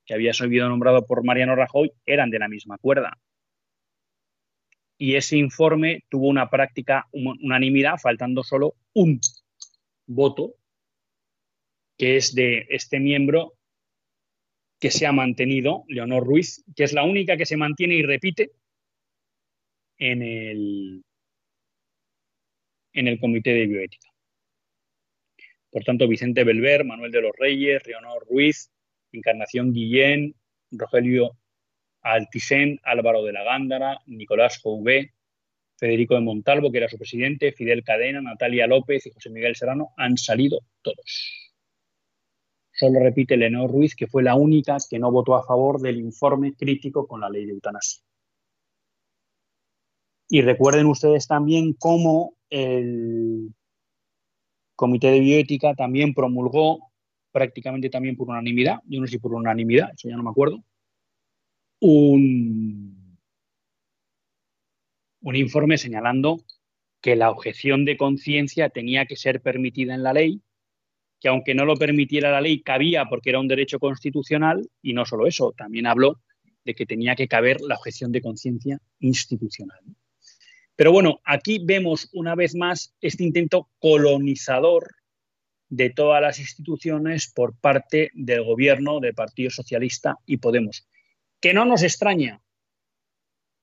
que había sido nombrado por Mariano Rajoy eran de la misma cuerda. Y ese informe tuvo una práctica unanimidad, faltando solo un voto, que es de este miembro que se ha mantenido, Leonor Ruiz, que es la única que se mantiene y repite en el, en el Comité de Bioética. Por tanto, Vicente Belver, Manuel de los Reyes, Leonor Ruiz, Encarnación Guillén, Rogelio Altisén, Álvaro de la Gándara, Nicolás Jouvé, Federico de Montalvo, que era su presidente, Fidel Cadena, Natalia López y José Miguel Serrano, han salido todos. Solo repite Leonor Ruiz, que fue la única que no votó a favor del informe crítico con la ley de eutanasia. Y recuerden ustedes también cómo el Comité de Bioética también promulgó prácticamente también por unanimidad, yo no sé si por unanimidad, eso ya no me acuerdo, un, un informe señalando que la objeción de conciencia tenía que ser permitida en la ley, que aunque no lo permitiera la ley, cabía porque era un derecho constitucional, y no solo eso, también habló de que tenía que caber la objeción de conciencia institucional. Pero bueno, aquí vemos una vez más este intento colonizador de todas las instituciones por parte del gobierno del Partido Socialista y Podemos. Que no nos extraña,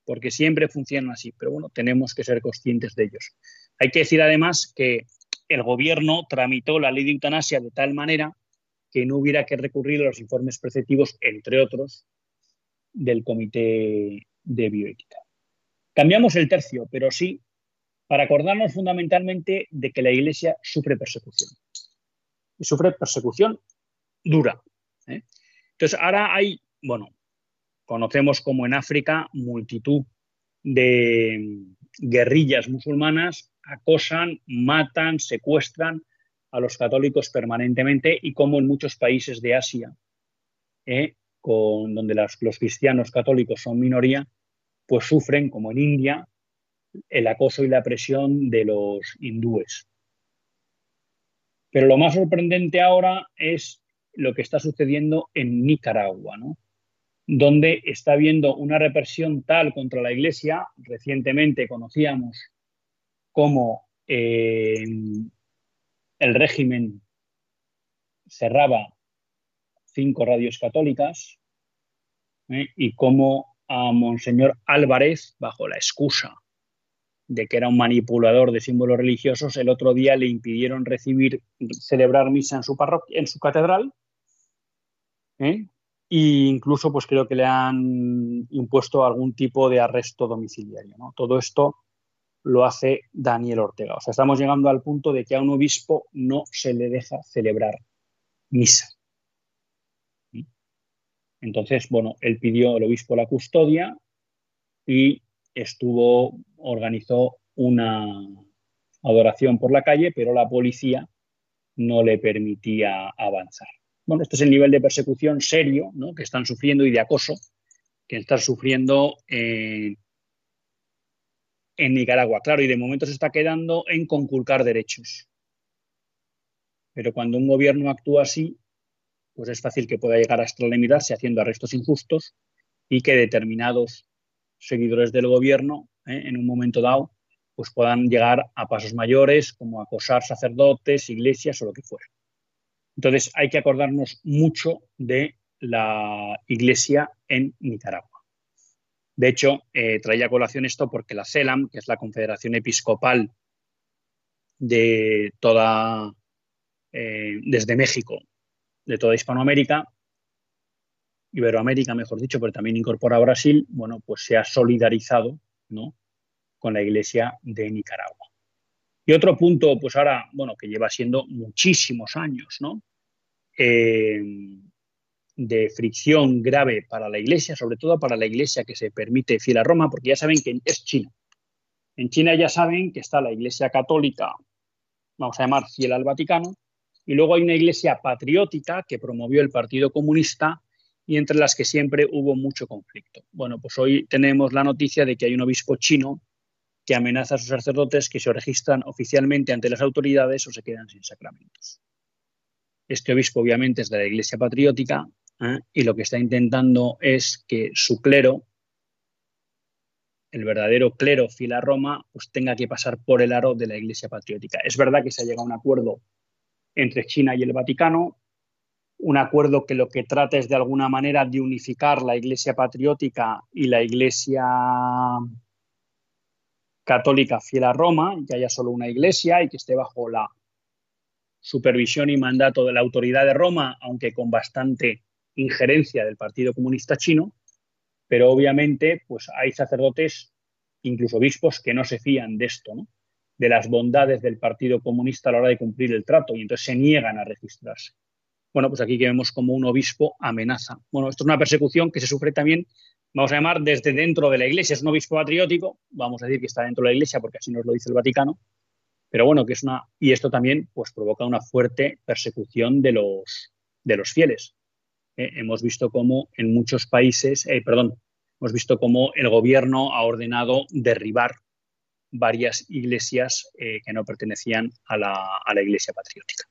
porque siempre funcionan así, pero bueno, tenemos que ser conscientes de ellos. Hay que decir además que el gobierno tramitó la ley de eutanasia de tal manera que no hubiera que recurrir a los informes preceptivos, entre otros, del Comité de Bioética. Cambiamos el tercio, pero sí para acordarnos fundamentalmente de que la Iglesia sufre persecución y sufre persecución dura. ¿eh? Entonces, ahora hay, bueno, conocemos como en África multitud de guerrillas musulmanas acosan, matan, secuestran a los católicos permanentemente y como en muchos países de Asia, ¿eh? donde los cristianos católicos son minoría, pues sufren, como en India, el acoso y la presión de los hindúes. Pero lo más sorprendente ahora es lo que está sucediendo en Nicaragua, ¿no? Donde está habiendo una represión tal contra la Iglesia. Recientemente conocíamos cómo eh, el régimen cerraba cinco radios católicas ¿eh? y cómo a Monseñor Álvarez, bajo la excusa de que era un manipulador de símbolos religiosos, el otro día le impidieron recibir, celebrar misa en su en su catedral, ¿eh? E incluso pues creo que le han impuesto algún tipo de arresto domiciliario. Todo esto lo hace Daniel Ortega. O sea, estamos llegando al punto de que a un obispo no se le deja celebrar misa. Entonces, bueno, él pidió al obispo la custodia y estuvo, organizó una adoración por la calle, pero la policía no le permitía avanzar. Bueno, este es el nivel de persecución serio que están sufriendo y de acoso que están sufriendo en, en Nicaragua. Claro, y de momento se está quedando en conculcar derechos. Pero cuando un gobierno actúa así, pues es fácil que pueda llegar a extralimitarse haciendo arrestos injustos y que determinados seguidores del gobierno, ¿eh? en un momento dado, pues puedan llegar a pasos mayores como acosar sacerdotes, iglesias o lo que fuera. Entonces hay que acordarnos mucho de la iglesia en Nicaragua. De hecho, eh, traía a colación esto porque la CELAM, que es la Confederación Episcopal de toda, eh, desde México, de toda Hispanoamérica, Iberoamérica, mejor dicho, pero también incorpora Brasil, bueno, pues se ha solidarizado, ¿no? con la Iglesia de Nicaragua. Y otro punto, pues ahora, bueno, que lleva siendo muchísimos años, ¿no? Eh, de fricción grave para la Iglesia, sobre todo para la Iglesia que se permite fiel a Roma, porque ya saben que es China. En China ya saben que está la Iglesia católica, vamos a llamar fiel al Vaticano, y luego hay una Iglesia patriótica que promovió el Partido Comunista y entre las que siempre hubo mucho conflicto. Bueno, pues hoy tenemos la noticia de que hay un obispo chino que amenaza a sus sacerdotes que se registran oficialmente ante las autoridades o se quedan sin sacramentos. Este obispo obviamente es de la Iglesia Patriótica ¿eh? y lo que está intentando es que su clero, el verdadero clero fiel a Roma, pues tenga que pasar por el aro de la Iglesia Patriótica. Es verdad que se ha llegado a un acuerdo entre China y el Vaticano, un acuerdo que lo que trata es de alguna manera de unificar la Iglesia Patriótica y la Iglesia católica fiel a Roma, que haya solo una iglesia y que esté bajo la supervisión y mandato de la autoridad de Roma, aunque con bastante injerencia del Partido Comunista Chino, pero obviamente pues hay sacerdotes, incluso obispos, que no se fían de esto, de las bondades del Partido Comunista a la hora de cumplir el trato y entonces se niegan a registrarse. Bueno, pues aquí que vemos como un obispo amenaza. Bueno, esto es una persecución que se sufre también vamos a llamar desde dentro de la Iglesia. Es un obispo patriótico, vamos a decir que está dentro de la Iglesia porque así nos lo dice el Vaticano, pero bueno, que es una y esto también pues provoca una fuerte persecución de los de los fieles. Eh, hemos visto cómo en muchos países, eh, perdón, hemos visto cómo el gobierno ha ordenado derribar varias iglesias eh, que no pertenecían a la, a la Iglesia patriótica.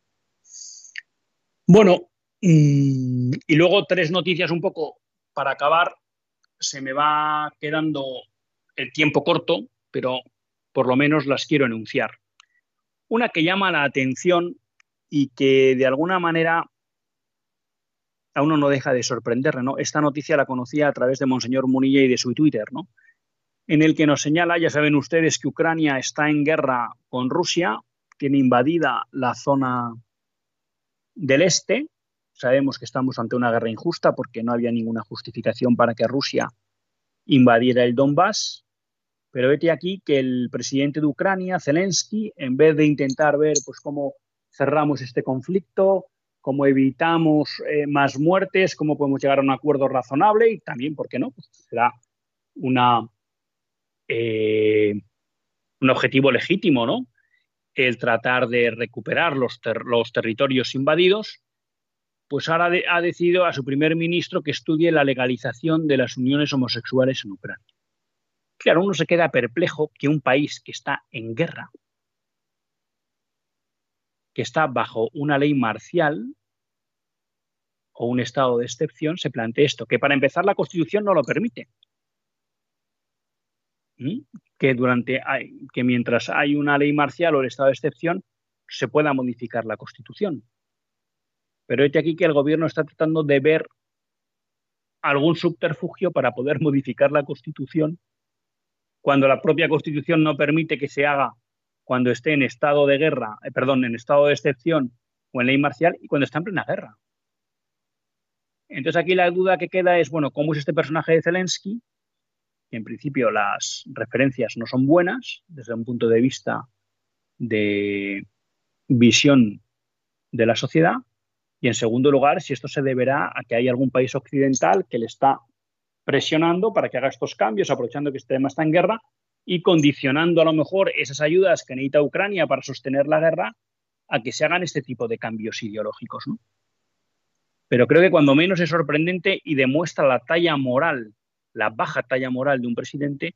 Bueno, mm, y luego tres noticias un poco para acabar se me va quedando el tiempo corto, pero por lo menos las quiero enunciar. Una que llama la atención y que de alguna manera a uno no deja de sorprender, ¿no? Esta noticia la conocía a través de Monseñor Munilla y de su Twitter, ¿no? En el que nos señala, ya saben ustedes, que Ucrania está en guerra con Rusia, tiene invadida la zona del este, Sabemos que estamos ante una guerra injusta porque no había ninguna justificación para que Rusia invadiera el Donbass. Pero vete aquí que el presidente de Ucrania, Zelensky, en vez de intentar ver pues, cómo cerramos este conflicto, cómo evitamos eh, más muertes, cómo podemos llegar a un acuerdo razonable y también, ¿por qué no? Pues será eh, un objetivo legítimo, ¿no? El tratar de recuperar los territorios invadidos pues ahora ha decidido a su primer ministro que estudie la legalización de las uniones homosexuales en Ucrania. Claro, uno se queda perplejo que un país que está en guerra, que está bajo una ley marcial o un estado de excepción, se plantee esto, que para empezar la Constitución no lo permite. ¿Mm? Que, durante, que mientras hay una ley marcial o el estado de excepción, se pueda modificar la Constitución. Pero este aquí que el gobierno está tratando de ver algún subterfugio para poder modificar la Constitución cuando la propia Constitución no permite que se haga cuando esté en estado de guerra, eh, perdón, en estado de excepción o en ley marcial y cuando está en plena guerra. Entonces aquí la duda que queda es, bueno, ¿cómo es este personaje de Zelensky? en principio las referencias no son buenas desde un punto de vista de visión de la sociedad, y en segundo lugar, si esto se deberá a que hay algún país occidental que le está presionando para que haga estos cambios, aprovechando que este tema está en guerra y condicionando a lo mejor esas ayudas que necesita Ucrania para sostener la guerra a que se hagan este tipo de cambios ideológicos. Pero creo que cuando menos es sorprendente y demuestra la talla moral, la baja talla moral de un presidente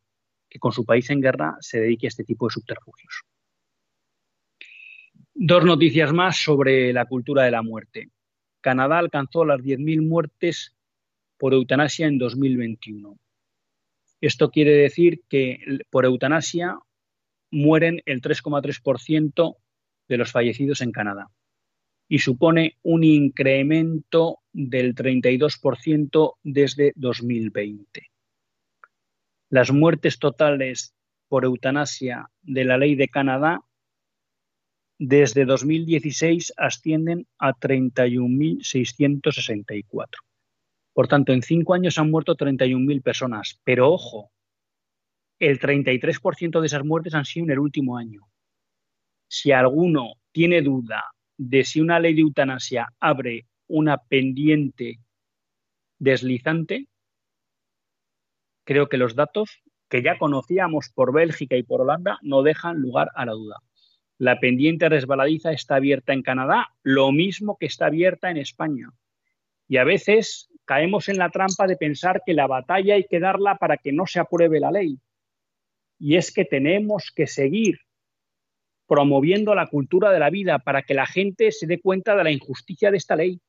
que con su país en guerra se dedique a este tipo de subterfugios. Dos noticias más sobre la cultura de la muerte. Canadá alcanzó las 10.000 muertes por eutanasia en 2021. Esto quiere decir que por eutanasia mueren el 3,3% de los fallecidos en Canadá y supone un incremento del 32% desde 2020. Las muertes totales por eutanasia de la ley de Canadá desde 2016 ascienden a 31.664. Por tanto, en cinco años han muerto 31.000 personas. Pero ojo, el 33% de esas muertes han sido en el último año. Si alguno tiene duda de si una ley de eutanasia abre una pendiente deslizante, creo que los datos que ya conocíamos por Bélgica y por Holanda no dejan lugar a la duda. La pendiente resbaladiza está abierta en Canadá, lo mismo que está abierta en España. Y a veces caemos en la trampa de pensar que la batalla hay que darla para que no se apruebe la ley. Y es que tenemos que seguir promoviendo la cultura de la vida para que la gente se dé cuenta de la injusticia de esta ley,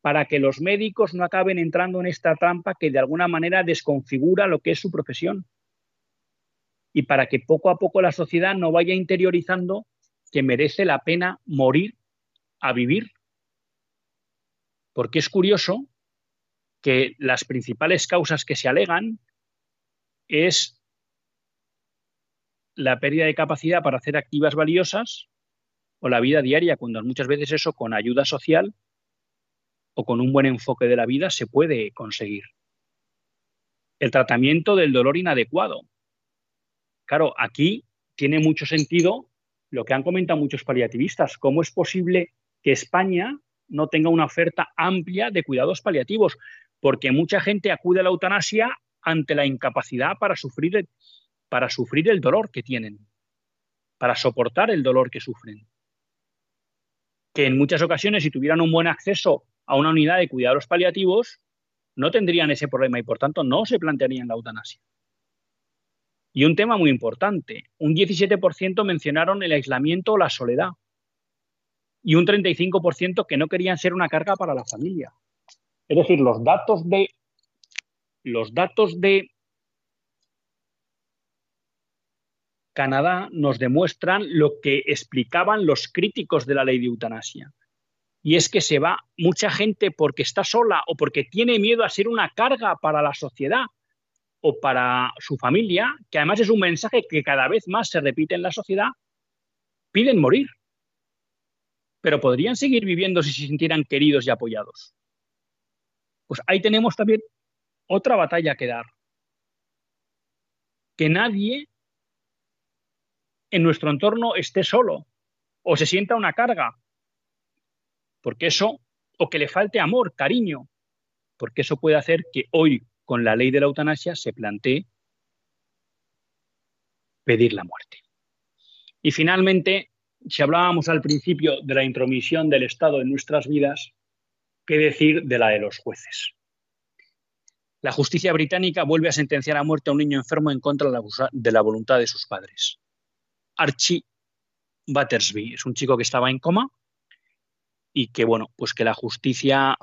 para que los médicos no acaben entrando en esta trampa que de alguna manera desconfigura lo que es su profesión y para que poco a poco la sociedad no vaya interiorizando que merece la pena morir a vivir. Porque es curioso que las principales causas que se alegan es la pérdida de capacidad para hacer activas valiosas o la vida diaria, cuando muchas veces eso con ayuda social o con un buen enfoque de la vida se puede conseguir. El tratamiento del dolor inadecuado. Claro, aquí tiene mucho sentido lo que han comentado muchos paliativistas. ¿Cómo es posible que España no tenga una oferta amplia de cuidados paliativos? Porque mucha gente acude a la eutanasia ante la incapacidad para sufrir para sufrir el dolor que tienen, para soportar el dolor que sufren. Que en muchas ocasiones, si tuvieran un buen acceso a una unidad de cuidados paliativos, no tendrían ese problema y por tanto no se plantearían la eutanasia. Y un tema muy importante, un 17% mencionaron el aislamiento o la soledad y un 35% que no querían ser una carga para la familia. Es decir, los datos de los datos de Canadá nos demuestran lo que explicaban los críticos de la ley de eutanasia. Y es que se va mucha gente porque está sola o porque tiene miedo a ser una carga para la sociedad o para su familia, que además es un mensaje que cada vez más se repite en la sociedad, piden morir. Pero podrían seguir viviendo si se sintieran queridos y apoyados. Pues ahí tenemos también otra batalla que dar. Que nadie en nuestro entorno esté solo o se sienta una carga, porque eso, o que le falte amor, cariño, porque eso puede hacer que hoy, con la ley de la eutanasia, se plantee pedir la muerte. Y finalmente, si hablábamos al principio de la intromisión del Estado en nuestras vidas, ¿qué decir de la de los jueces? La justicia británica vuelve a sentenciar a muerte a un niño enfermo en contra de la voluntad de sus padres. Archie Battersby. Es un chico que estaba en coma y que, bueno, pues que la justicia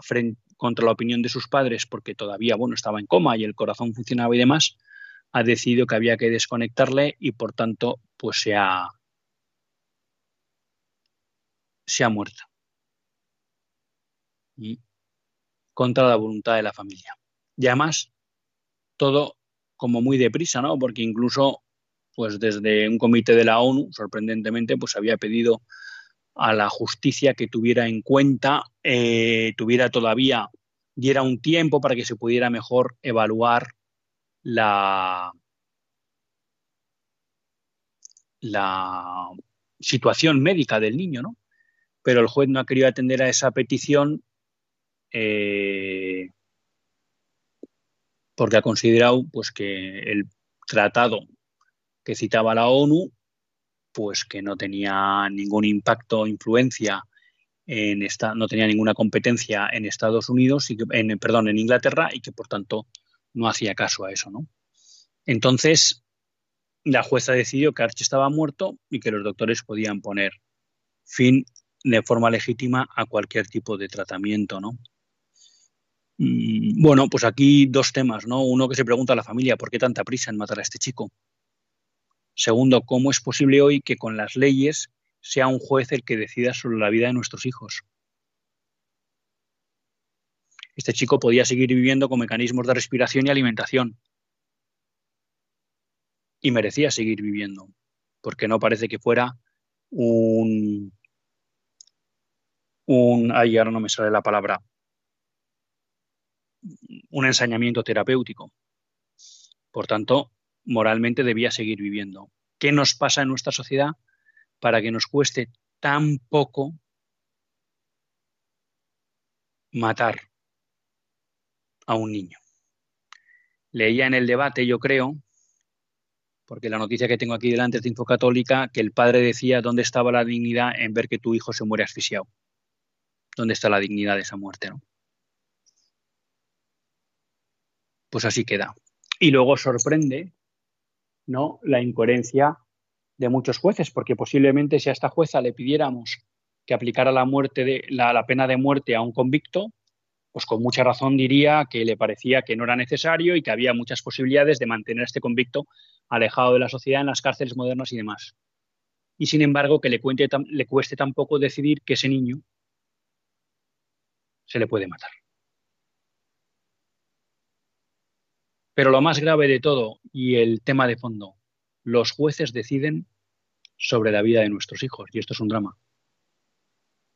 contra la opinión de sus padres, porque todavía, bueno, estaba en coma y el corazón funcionaba y demás, ha decidido que había que desconectarle y, por tanto, pues se ha, se ha muerto. Contra la voluntad de la familia. Y además, todo como muy deprisa, ¿no? Porque incluso pues desde un comité de la ONU, sorprendentemente, pues había pedido a la justicia que tuviera en cuenta, eh, tuviera todavía, diera un tiempo para que se pudiera mejor evaluar la, la situación médica del niño, ¿no? Pero el juez no ha querido atender a esa petición eh, porque ha considerado pues, que el tratado que citaba la ONU, pues que no tenía ningún impacto o influencia en esta, no tenía ninguna competencia en Estados Unidos y en, perdón, en Inglaterra y que por tanto no hacía caso a eso, ¿no? Entonces, la jueza decidió que Archie estaba muerto y que los doctores podían poner fin de forma legítima a cualquier tipo de tratamiento, ¿no? Mm, bueno, pues aquí dos temas, ¿no? Uno que se pregunta a la familia, ¿por qué tanta prisa en matar a este chico? Segundo, ¿cómo es posible hoy que con las leyes sea un juez el que decida sobre la vida de nuestros hijos? Este chico podía seguir viviendo con mecanismos de respiración y alimentación. Y merecía seguir viviendo, porque no parece que fuera un... un ay, ahora no me sale la palabra. Un ensañamiento terapéutico. Por tanto, moralmente debía seguir viviendo. ¿Qué nos pasa en nuestra sociedad para que nos cueste tan poco matar a un niño? Leía en el debate, yo creo, porque la noticia que tengo aquí delante es de Infocatólica, que el padre decía dónde estaba la dignidad en ver que tu hijo se muere asfixiado. ¿Dónde está la dignidad de esa muerte? ¿no? Pues así queda. Y luego sorprende ¿no? la incoherencia de muchos jueces, porque posiblemente si a esta jueza le pidiéramos que aplicara la, muerte de, la, pena de muerte a un convicto, pues con mucha razón diría que le parecía que no era necesario y que había muchas posibilidades de mantener a este convicto alejado de la sociedad en las cárceles modernas y demás. Y sin embargo, que le, cuente, le cueste tampoco decidir que ese niño se le puede matar. Pero lo más grave de todo y el tema de fondo, los jueces deciden sobre la vida de nuestros hijos y esto es un drama,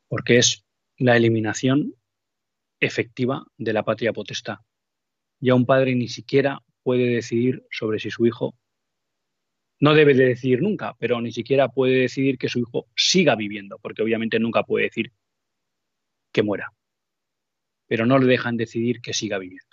porque es la eliminación efectiva de la patria potestad. Ya un padre ni siquiera puede decidir sobre si su hijo no debe de decidir nunca, pero ni siquiera puede decidir que su hijo siga viviendo, porque obviamente nunca puede decir que muera. Pero no le dejan decidir que siga viviendo.